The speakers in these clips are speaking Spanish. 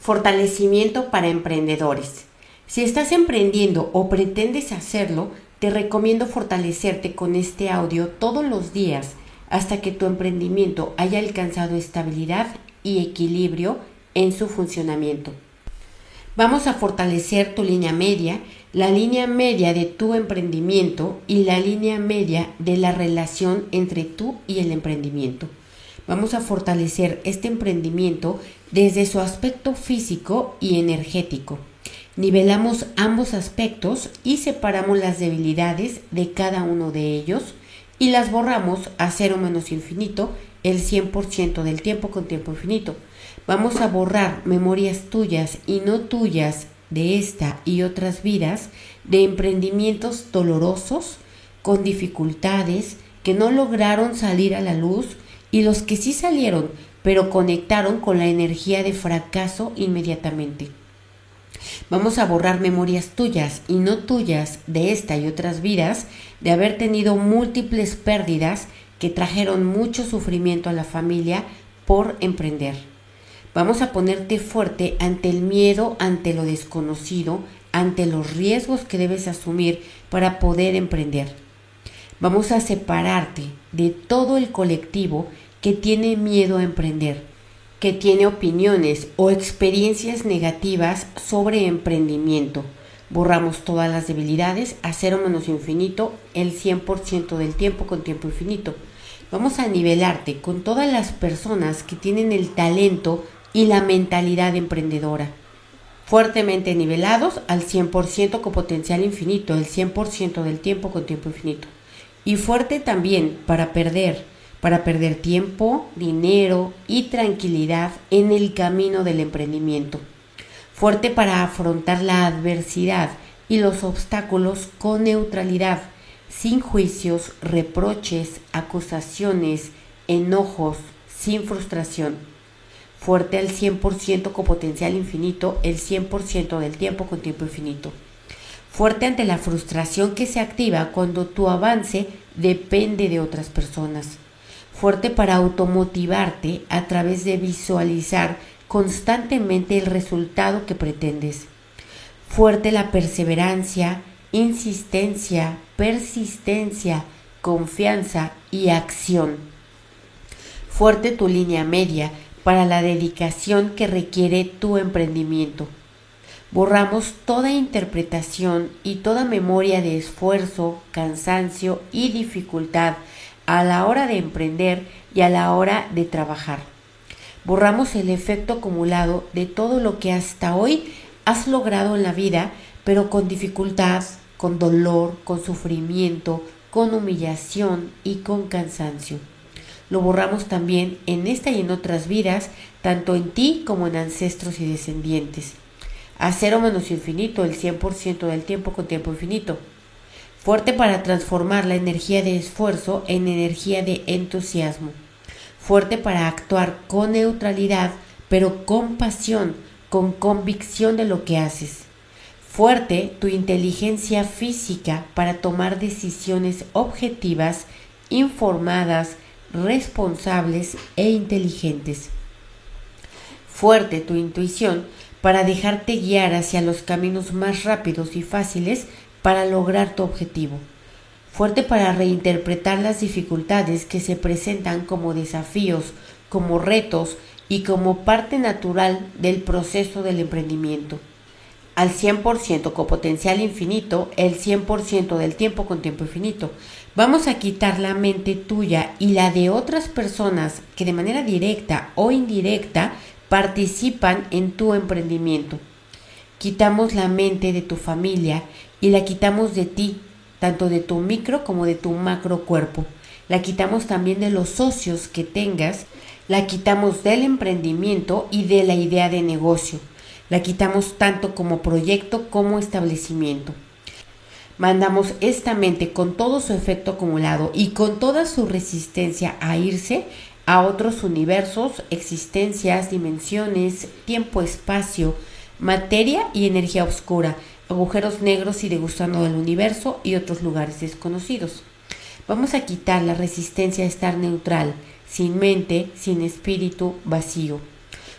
Fortalecimiento para emprendedores. Si estás emprendiendo o pretendes hacerlo, te recomiendo fortalecerte con este audio todos los días hasta que tu emprendimiento haya alcanzado estabilidad y equilibrio en su funcionamiento. Vamos a fortalecer tu línea media, la línea media de tu emprendimiento y la línea media de la relación entre tú y el emprendimiento. Vamos a fortalecer este emprendimiento desde su aspecto físico y energético. Nivelamos ambos aspectos y separamos las debilidades de cada uno de ellos y las borramos a cero menos infinito el 100% del tiempo con tiempo infinito. Vamos a borrar memorias tuyas y no tuyas de esta y otras vidas de emprendimientos dolorosos, con dificultades, que no lograron salir a la luz y los que sí salieron, pero conectaron con la energía de fracaso inmediatamente. Vamos a borrar memorias tuyas y no tuyas de esta y otras vidas de haber tenido múltiples pérdidas que trajeron mucho sufrimiento a la familia por emprender. Vamos a ponerte fuerte ante el miedo, ante lo desconocido, ante los riesgos que debes asumir para poder emprender. Vamos a separarte de todo el colectivo que tiene miedo a emprender, que tiene opiniones o experiencias negativas sobre emprendimiento. Borramos todas las debilidades a cero menos infinito el 100% del tiempo con tiempo infinito. Vamos a nivelarte con todas las personas que tienen el talento y la mentalidad emprendedora. Fuertemente nivelados al 100% con potencial infinito, el 100% del tiempo con tiempo infinito y fuerte también para perder, para perder tiempo, dinero y tranquilidad en el camino del emprendimiento. Fuerte para afrontar la adversidad y los obstáculos con neutralidad, sin juicios, reproches, acusaciones, enojos, sin frustración. Fuerte al 100% con potencial infinito, el 100% del tiempo con tiempo infinito fuerte ante la frustración que se activa cuando tu avance depende de otras personas, fuerte para automotivarte a través de visualizar constantemente el resultado que pretendes, fuerte la perseverancia, insistencia, persistencia, confianza y acción. Fuerte tu línea media para la dedicación que requiere tu emprendimiento borramos toda interpretación y toda memoria de esfuerzo, cansancio y dificultad a la hora de emprender y a la hora de trabajar. Borramos el efecto acumulado de todo lo que hasta hoy has logrado en la vida, pero con dificultad, con dolor, con sufrimiento, con humillación y con cansancio. Lo borramos también en esta y en otras vidas, tanto en ti como en ancestros y descendientes a cero menos infinito, el 100% del tiempo con tiempo infinito. Fuerte para transformar la energía de esfuerzo en energía de entusiasmo. Fuerte para actuar con neutralidad, pero con pasión, con convicción de lo que haces. Fuerte tu inteligencia física para tomar decisiones objetivas, informadas, responsables e inteligentes. Fuerte tu intuición para dejarte guiar hacia los caminos más rápidos y fáciles para lograr tu objetivo. Fuerte para reinterpretar las dificultades que se presentan como desafíos, como retos y como parte natural del proceso del emprendimiento. Al 100% con potencial infinito, el 100% del tiempo con tiempo infinito. Vamos a quitar la mente tuya y la de otras personas que de manera directa o indirecta participan en tu emprendimiento. Quitamos la mente de tu familia y la quitamos de ti, tanto de tu micro como de tu macro cuerpo. La quitamos también de los socios que tengas, la quitamos del emprendimiento y de la idea de negocio. La quitamos tanto como proyecto como establecimiento. Mandamos esta mente con todo su efecto acumulado y con toda su resistencia a irse a otros universos, existencias, dimensiones, tiempo, espacio, materia y energía oscura, agujeros negros y degustando del universo y otros lugares desconocidos. Vamos a quitar la resistencia a estar neutral, sin mente, sin espíritu, vacío.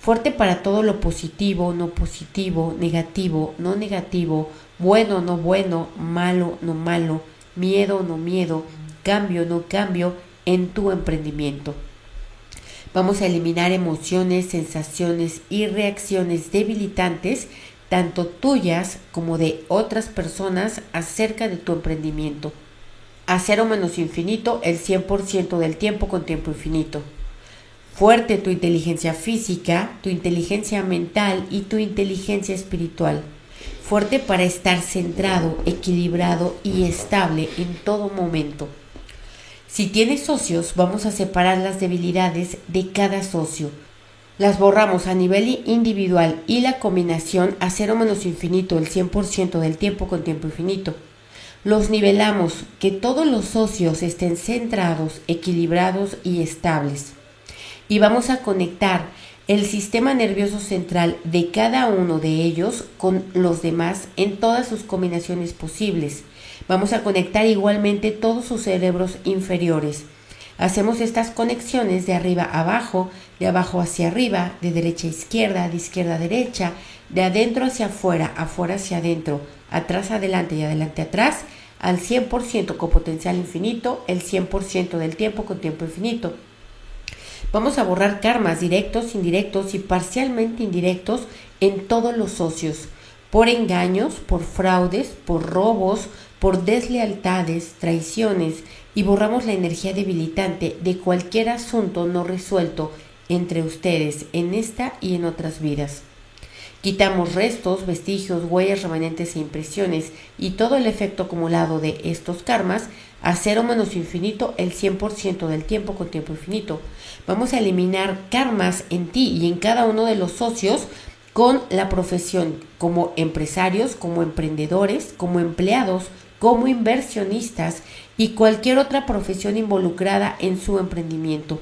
Fuerte para todo lo positivo, no positivo, negativo, no negativo, bueno, no bueno, malo, no malo, miedo, no miedo, cambio, no cambio en tu emprendimiento. Vamos a eliminar emociones, sensaciones y reacciones debilitantes, tanto tuyas como de otras personas acerca de tu emprendimiento. A cero menos infinito el 100% del tiempo con tiempo infinito. Fuerte tu inteligencia física, tu inteligencia mental y tu inteligencia espiritual. Fuerte para estar centrado, equilibrado y estable en todo momento. Si tienes socios, vamos a separar las debilidades de cada socio. Las borramos a nivel individual y la combinación a cero menos infinito el 100% del tiempo con tiempo infinito. Los nivelamos, que todos los socios estén centrados, equilibrados y estables. Y vamos a conectar el sistema nervioso central de cada uno de ellos con los demás en todas sus combinaciones posibles. Vamos a conectar igualmente todos sus cerebros inferiores. Hacemos estas conexiones de arriba a abajo, de abajo hacia arriba, de derecha a izquierda, de izquierda a derecha, de adentro hacia afuera, afuera hacia adentro, atrás adelante y adelante atrás, al 100% con potencial infinito, el 100% del tiempo con tiempo infinito. Vamos a borrar karmas directos, indirectos y parcialmente indirectos en todos los socios, por engaños, por fraudes, por robos, por deslealtades, traiciones, y borramos la energía debilitante de cualquier asunto no resuelto entre ustedes en esta y en otras vidas. Quitamos restos, vestigios, huellas remanentes e impresiones y todo el efecto acumulado de estos karmas a cero menos infinito el 100% del tiempo con tiempo infinito. Vamos a eliminar karmas en ti y en cada uno de los socios con la profesión como empresarios, como emprendedores, como empleados, como inversionistas y cualquier otra profesión involucrada en su emprendimiento.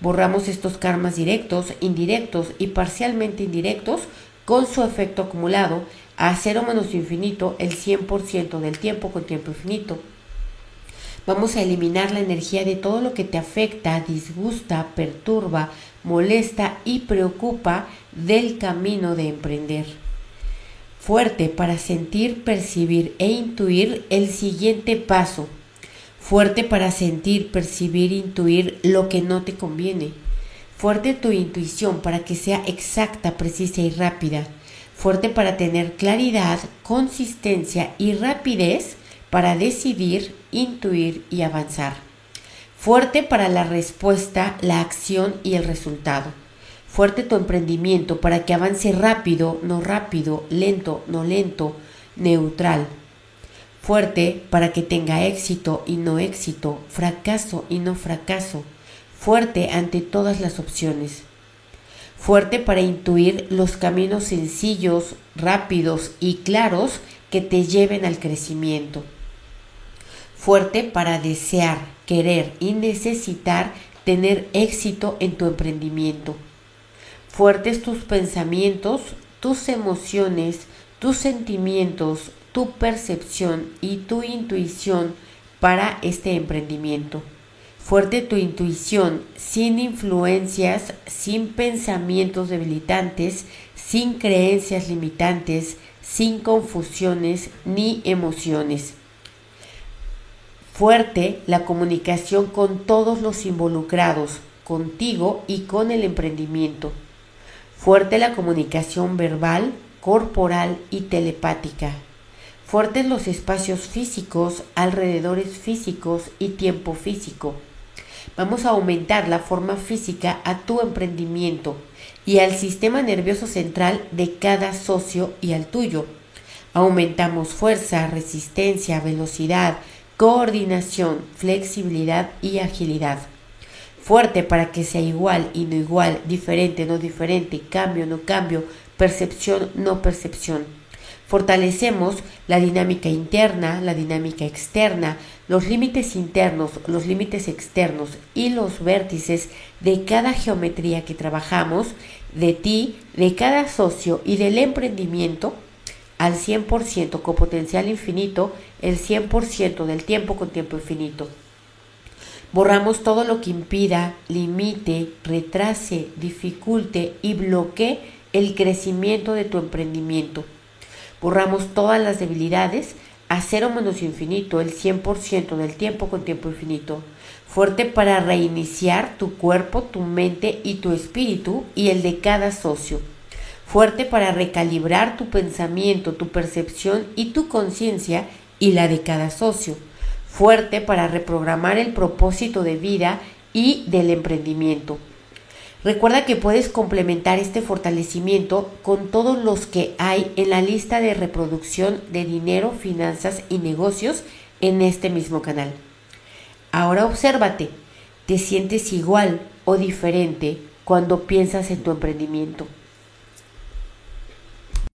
Borramos estos karmas directos, indirectos y parcialmente indirectos con su efecto acumulado a cero menos infinito el 100% del tiempo con tiempo infinito. Vamos a eliminar la energía de todo lo que te afecta, disgusta, perturba, molesta y preocupa del camino de emprender. Fuerte para sentir, percibir e intuir el siguiente paso. Fuerte para sentir, percibir, intuir lo que no te conviene. Fuerte tu intuición para que sea exacta, precisa y rápida. Fuerte para tener claridad, consistencia y rapidez para decidir, intuir y avanzar. Fuerte para la respuesta, la acción y el resultado. Fuerte tu emprendimiento para que avance rápido, no rápido, lento, no lento, neutral. Fuerte para que tenga éxito y no éxito, fracaso y no fracaso. Fuerte ante todas las opciones. Fuerte para intuir los caminos sencillos, rápidos y claros que te lleven al crecimiento fuerte para desear, querer y necesitar tener éxito en tu emprendimiento. Fuertes tus pensamientos, tus emociones, tus sentimientos, tu percepción y tu intuición para este emprendimiento. Fuerte tu intuición, sin influencias, sin pensamientos debilitantes, sin creencias limitantes, sin confusiones ni emociones Fuerte la comunicación con todos los involucrados, contigo y con el emprendimiento. Fuerte la comunicación verbal, corporal y telepática. Fuertes los espacios físicos, alrededores físicos y tiempo físico. Vamos a aumentar la forma física a tu emprendimiento y al sistema nervioso central de cada socio y al tuyo. Aumentamos fuerza, resistencia, velocidad, coordinación, flexibilidad y agilidad. Fuerte para que sea igual y no igual, diferente, no diferente, cambio, no cambio, percepción, no percepción. Fortalecemos la dinámica interna, la dinámica externa, los límites internos, los límites externos y los vértices de cada geometría que trabajamos, de ti, de cada socio y del emprendimiento al 100% con potencial infinito el 100% del tiempo con tiempo infinito. Borramos todo lo que impida, limite, retrase, dificulte y bloquee el crecimiento de tu emprendimiento. Borramos todas las debilidades a cero menos infinito, el 100% del tiempo con tiempo infinito. Fuerte para reiniciar tu cuerpo, tu mente y tu espíritu y el de cada socio. Fuerte para recalibrar tu pensamiento, tu percepción y tu conciencia y la de cada socio fuerte para reprogramar el propósito de vida y del emprendimiento. Recuerda que puedes complementar este fortalecimiento con todos los que hay en la lista de reproducción de dinero, finanzas y negocios en este mismo canal. Ahora obsérvate, ¿te sientes igual o diferente cuando piensas en tu emprendimiento?